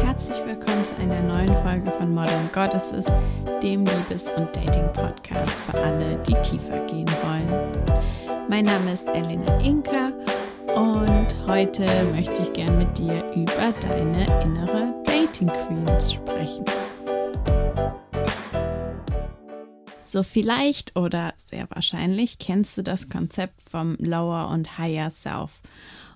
Herzlich willkommen zu einer neuen Folge von Modern Goddesses, dem Liebes- und Dating-Podcast für alle, die tiefer gehen wollen. Mein Name ist Elena Inka und heute möchte ich gern mit dir über deine innere Dating Queen sprechen. So vielleicht oder sehr wahrscheinlich kennst du das Konzept vom Lower und Higher Self.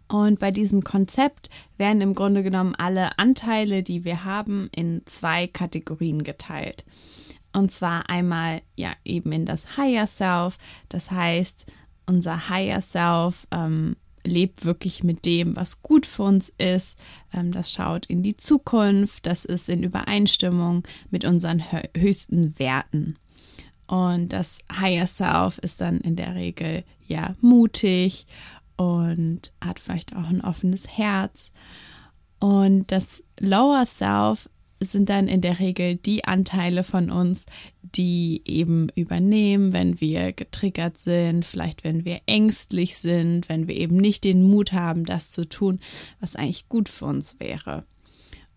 Und bei diesem Konzept werden im Grunde genommen alle Anteile, die wir haben, in zwei Kategorien geteilt. Und zwar einmal ja eben in das Higher Self. Das heißt, unser Higher Self ähm, lebt wirklich mit dem, was gut für uns ist. Ähm, das schaut in die Zukunft. Das ist in Übereinstimmung mit unseren höchsten Werten. Und das Higher Self ist dann in der Regel ja mutig und hat vielleicht auch ein offenes Herz. Und das Lower Self sind dann in der Regel die Anteile von uns, die eben übernehmen, wenn wir getriggert sind, vielleicht wenn wir ängstlich sind, wenn wir eben nicht den Mut haben, das zu tun, was eigentlich gut für uns wäre.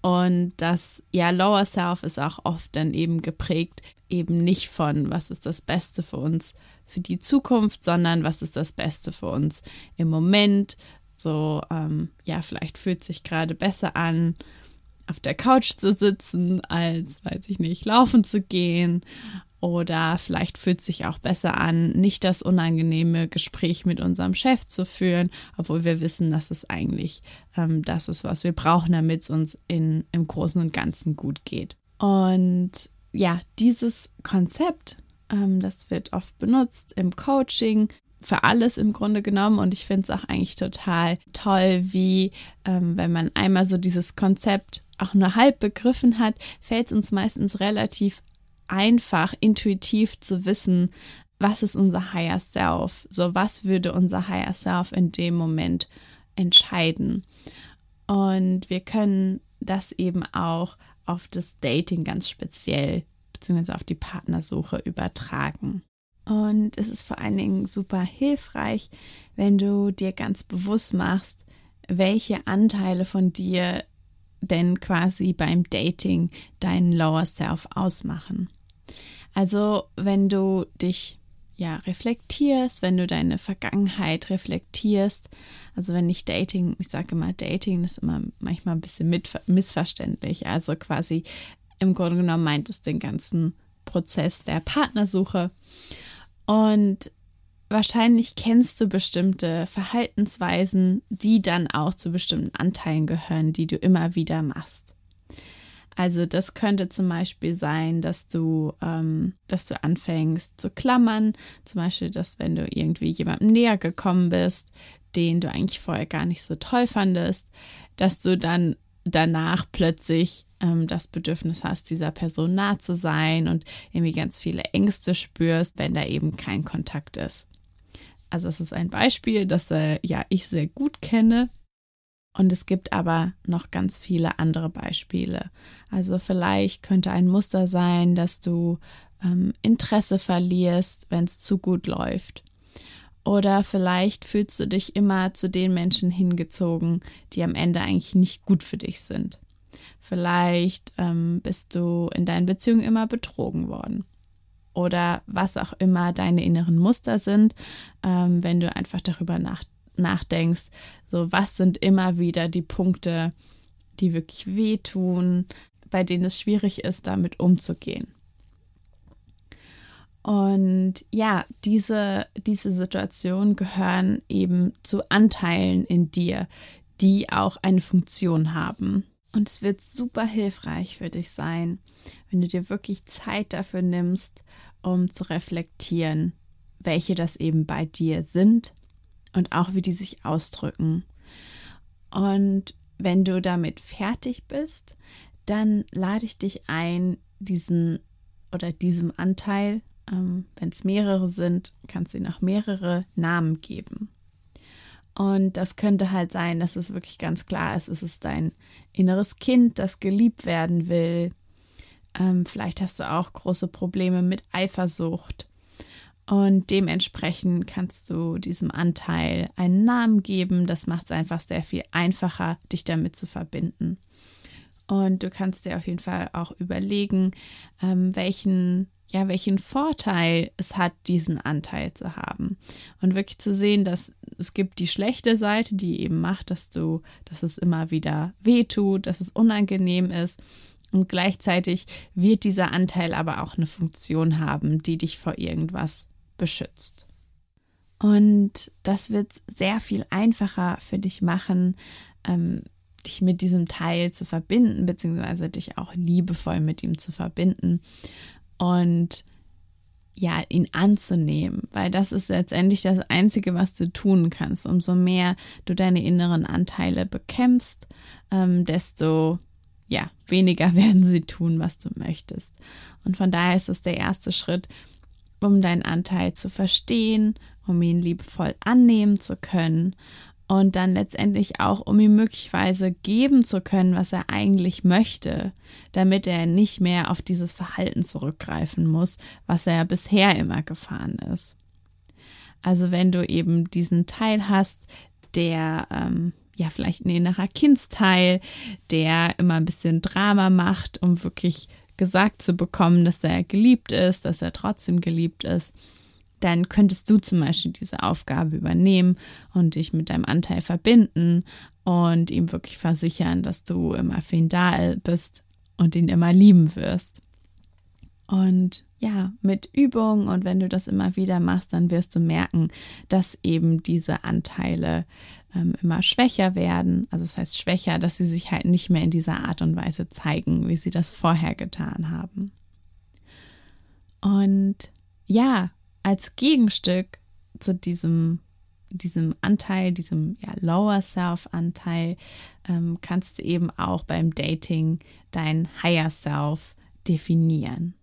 Und das, ja, Lower Self ist auch oft dann eben geprägt, eben nicht von, was ist das Beste für uns für die Zukunft, sondern was ist das Beste für uns im Moment. So, ähm, ja, vielleicht fühlt sich gerade besser an, auf der Couch zu sitzen, als, weiß ich nicht, laufen zu gehen. Oder vielleicht fühlt sich auch besser an, nicht das unangenehme Gespräch mit unserem Chef zu führen, obwohl wir wissen, dass es eigentlich ähm, das ist, was wir brauchen, damit es uns in, im Großen und Ganzen gut geht. Und ja, dieses Konzept, ähm, das wird oft benutzt im Coaching, für alles im Grunde genommen. Und ich finde es auch eigentlich total toll, wie ähm, wenn man einmal so dieses Konzept auch nur halb begriffen hat, fällt es uns meistens relativ einfach, intuitiv zu wissen, was ist unser Higher Self? So, was würde unser Higher Self in dem Moment entscheiden? Und wir können das eben auch auf das Dating ganz speziell, beziehungsweise auf die Partnersuche übertragen. Und es ist vor allen Dingen super hilfreich, wenn du dir ganz bewusst machst, welche Anteile von dir denn quasi beim Dating deinen Lower Self ausmachen. Also wenn du dich ja reflektierst, wenn du deine Vergangenheit reflektierst, also wenn nicht Dating, ich sage immer Dating ist immer manchmal ein bisschen mit, missverständlich, also quasi im Grunde genommen meint es den ganzen Prozess der Partnersuche und wahrscheinlich kennst du bestimmte Verhaltensweisen, die dann auch zu bestimmten Anteilen gehören, die du immer wieder machst. Also das könnte zum Beispiel sein, dass du, ähm, dass du anfängst zu klammern. Zum Beispiel, dass wenn du irgendwie jemandem näher gekommen bist, den du eigentlich vorher gar nicht so toll fandest, dass du dann danach plötzlich ähm, das Bedürfnis hast, dieser Person nah zu sein und irgendwie ganz viele Ängste spürst, wenn da eben kein Kontakt ist. Also es ist ein Beispiel, das äh, ja ich sehr gut kenne. Und es gibt aber noch ganz viele andere Beispiele. Also vielleicht könnte ein Muster sein, dass du ähm, Interesse verlierst, wenn es zu gut läuft. Oder vielleicht fühlst du dich immer zu den Menschen hingezogen, die am Ende eigentlich nicht gut für dich sind. Vielleicht ähm, bist du in deinen Beziehungen immer betrogen worden. Oder was auch immer deine inneren Muster sind, ähm, wenn du einfach darüber nachdenkst nachdenkst, so was sind immer wieder die Punkte, die wirklich wehtun, bei denen es schwierig ist, damit umzugehen. Und ja, diese, diese Situationen gehören eben zu Anteilen in dir, die auch eine Funktion haben. Und es wird super hilfreich für dich sein, wenn du dir wirklich Zeit dafür nimmst, um zu reflektieren, welche das eben bei dir sind und auch wie die sich ausdrücken. Und wenn du damit fertig bist, dann lade ich dich ein, diesen oder diesem Anteil, ähm, wenn es mehrere sind, kannst du ihnen auch mehrere Namen geben. Und das könnte halt sein, dass es wirklich ganz klar ist, es ist dein inneres Kind, das geliebt werden will. Ähm, vielleicht hast du auch große Probleme mit Eifersucht Und dementsprechend kannst du diesem Anteil einen Namen geben. Das macht es einfach sehr viel einfacher, dich damit zu verbinden. Und du kannst dir auf jeden Fall auch überlegen, ähm, welchen, ja, welchen Vorteil es hat, diesen Anteil zu haben. Und wirklich zu sehen, dass es gibt die schlechte Seite, die eben macht, dass du, dass es immer wieder wehtut, dass es unangenehm ist. Und gleichzeitig wird dieser Anteil aber auch eine Funktion haben, die dich vor irgendwas beschützt. Und das wird sehr viel einfacher für dich machen, ähm, dich mit diesem Teil zu verbinden, beziehungsweise dich auch liebevoll mit ihm zu verbinden und ja, ihn anzunehmen, weil das ist letztendlich das Einzige, was du tun kannst. Umso mehr du deine inneren Anteile bekämpfst, ähm, desto ja, weniger werden sie tun, was du möchtest. Und von daher ist es der erste Schritt, um deinen Anteil zu verstehen, um ihn liebevoll annehmen zu können und dann letztendlich auch, um ihm möglicherweise geben zu können, was er eigentlich möchte, damit er nicht mehr auf dieses Verhalten zurückgreifen muss, was er bisher immer gefahren ist. Also wenn du eben diesen Teil hast, der ähm, ja vielleicht ein innerer Kindsteil, der immer ein bisschen Drama macht, um wirklich gesagt zu bekommen, dass er geliebt ist, dass er trotzdem geliebt ist, dann könntest du zum Beispiel diese Aufgabe übernehmen und dich mit deinem Anteil verbinden und ihm wirklich versichern, dass du immer für ihn da bist und ihn immer lieben wirst. Und ja, mit Übung und wenn du das immer wieder machst, dann wirst du merken, dass eben diese Anteile ähm, immer schwächer werden. Also das heißt schwächer, dass sie sich halt nicht mehr in dieser Art und Weise zeigen, wie sie das vorher getan haben. Und ja, als Gegenstück zu diesem diesem Anteil, diesem ja, Lower Self-Anteil, ähm, kannst du eben auch beim Dating dein Higher Self definieren.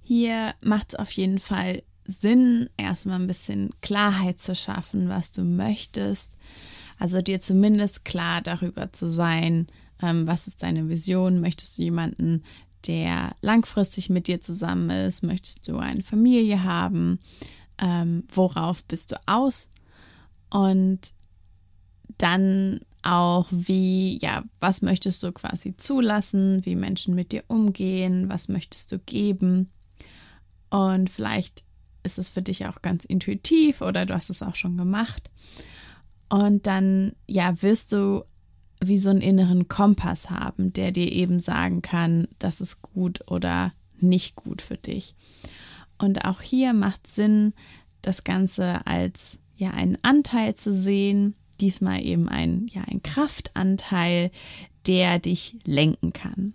Hier macht es auf jeden Fall Sinn, erstmal ein bisschen Klarheit zu schaffen, was du möchtest. Also dir zumindest klar darüber zu sein, ähm, was ist deine Vision? Möchtest du jemanden, der langfristig mit dir zusammen ist? Möchtest du eine Familie haben? Ähm, worauf bist du aus? Und dann auch, wie, ja, was möchtest du quasi zulassen, wie Menschen mit dir umgehen, was möchtest du geben? Und vielleicht ist es für dich auch ganz intuitiv oder du hast es auch schon gemacht. Und dann, ja, wirst du wie so einen inneren Kompass haben, der dir eben sagen kann, das ist gut oder nicht gut für dich. Und auch hier macht Sinn, das Ganze als ja einen Anteil zu sehen, diesmal eben ein ja ein Kraftanteil, der dich lenken kann.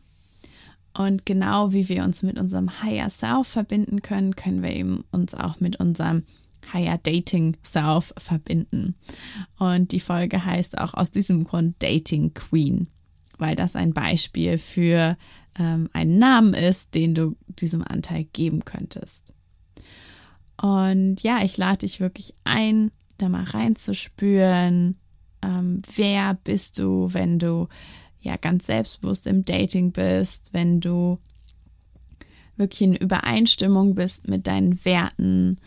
Und genau wie wir uns mit unserem Higher Self verbinden können, können wir eben uns auch mit unserem Higher Dating Self verbinden. Und die Folge heißt auch aus diesem Grund Dating Queen, weil das ein Beispiel für ähm, einen Namen ist, den du diesem Anteil geben könntest. Und ja, ich lade dich wirklich ein, da mal reinzuspüren, ähm, wer bist du, wenn du ja ganz selbstbewusst im Dating bist, wenn du wirklich in Übereinstimmung bist mit deinen Werten,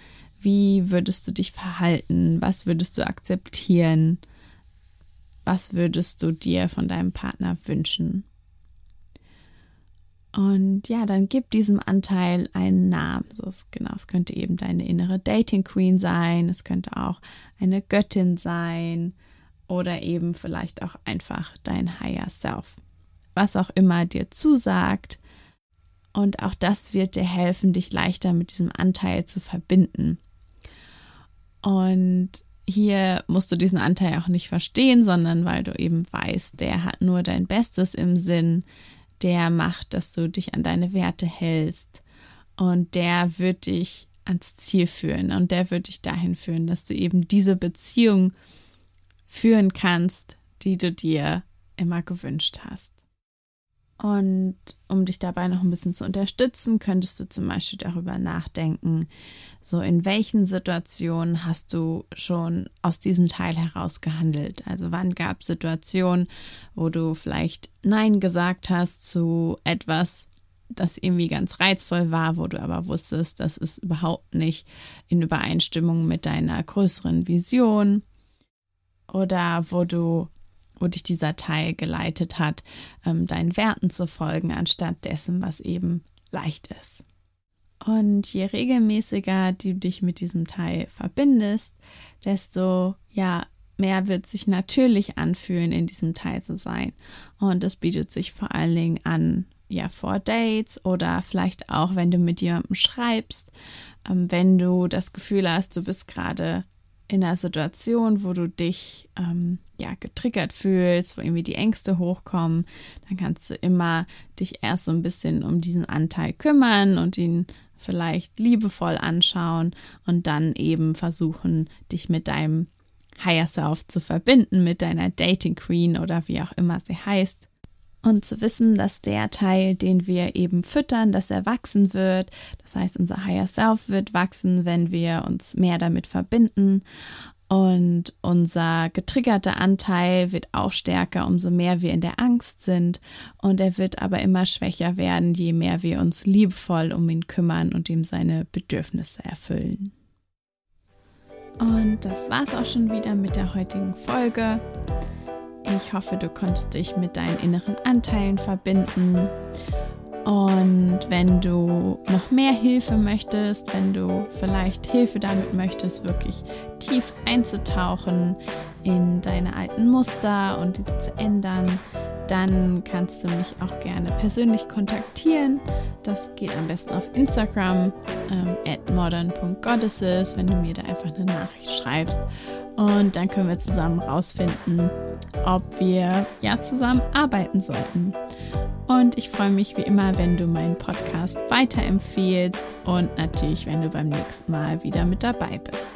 wie würdest du dich verhalten, was würdest du akzeptieren, was würdest du dir von deinem Partner wünschen. Und ja, dann gib diesem Anteil einen Namen. So, es, genau, es könnte eben deine innere Dating Queen sein, es könnte auch eine Göttin sein, oder eben vielleicht auch einfach dein Higher Self. Was auch immer dir zusagt. Und auch das wird dir helfen, dich leichter mit diesem Anteil zu verbinden. Und hier musst du diesen Anteil auch nicht verstehen, sondern weil du eben weißt, der hat nur dein Bestes im Sinn, der macht, dass du dich an deine Werte hältst und der wird dich ans Ziel führen und der wird dich dahin führen, dass du eben diese Beziehung führen kannst, die du dir immer gewünscht hast. Und um dich dabei noch ein bisschen zu unterstützen, könntest du zum Beispiel darüber nachdenken, so in welchen Situationen hast du schon aus diesem Teil heraus gehandelt? Also wann gab es Situationen, wo du vielleicht Nein gesagt hast zu etwas, das irgendwie ganz reizvoll war, wo du aber wusstest, das ist überhaupt nicht in Übereinstimmung mit deiner größeren Vision oder wo du wo dich dieser Teil geleitet hat, ähm, deinen Werten zu folgen, anstatt dessen, was eben leicht ist. Und je regelmäßiger du dich mit diesem Teil verbindest, desto ja mehr wird sich natürlich anfühlen, in diesem Teil zu sein. Und das bietet sich vor allen Dingen an, ja, vor Dates oder vielleicht auch, wenn du mit jemandem schreibst, ähm, wenn du das Gefühl hast, du bist gerade in einer Situation, wo du dich ähm, ja getriggert fühlst, wo irgendwie die Ängste hochkommen, dann kannst du immer dich erst so ein bisschen um diesen Anteil kümmern und ihn vielleicht liebevoll anschauen und dann eben versuchen, dich mit deinem Higher Self zu verbinden, mit deiner Dating Queen oder wie auch immer sie heißt und zu wissen, dass der Teil, den wir eben füttern, dass er wachsen wird. Das heißt, unser Higher Self wird wachsen, wenn wir uns mehr damit verbinden. Und unser getriggerter Anteil wird auch stärker, umso mehr wir in der Angst sind. Und er wird aber immer schwächer werden, je mehr wir uns liebevoll um ihn kümmern und ihm seine Bedürfnisse erfüllen. Und das war's auch schon wieder mit der heutigen Folge. Ich hoffe, du konntest dich mit deinen inneren Anteilen verbinden. Und wenn du noch mehr Hilfe möchtest, wenn du vielleicht Hilfe damit möchtest, wirklich tief einzutauchen in deine alten Muster und diese zu ändern, dann kannst du mich auch gerne persönlich kontaktieren. Das geht am besten auf Instagram ähm, at modern.goddesses, wenn du mir da einfach eine Nachricht schreibst. Und dann können wir zusammen rausfinden, ob wir ja zusammen arbeiten sollten. Und ich freue mich wie immer, wenn du meinen Podcast weiterempfehlst und natürlich, wenn du beim nächsten Mal wieder mit dabei bist.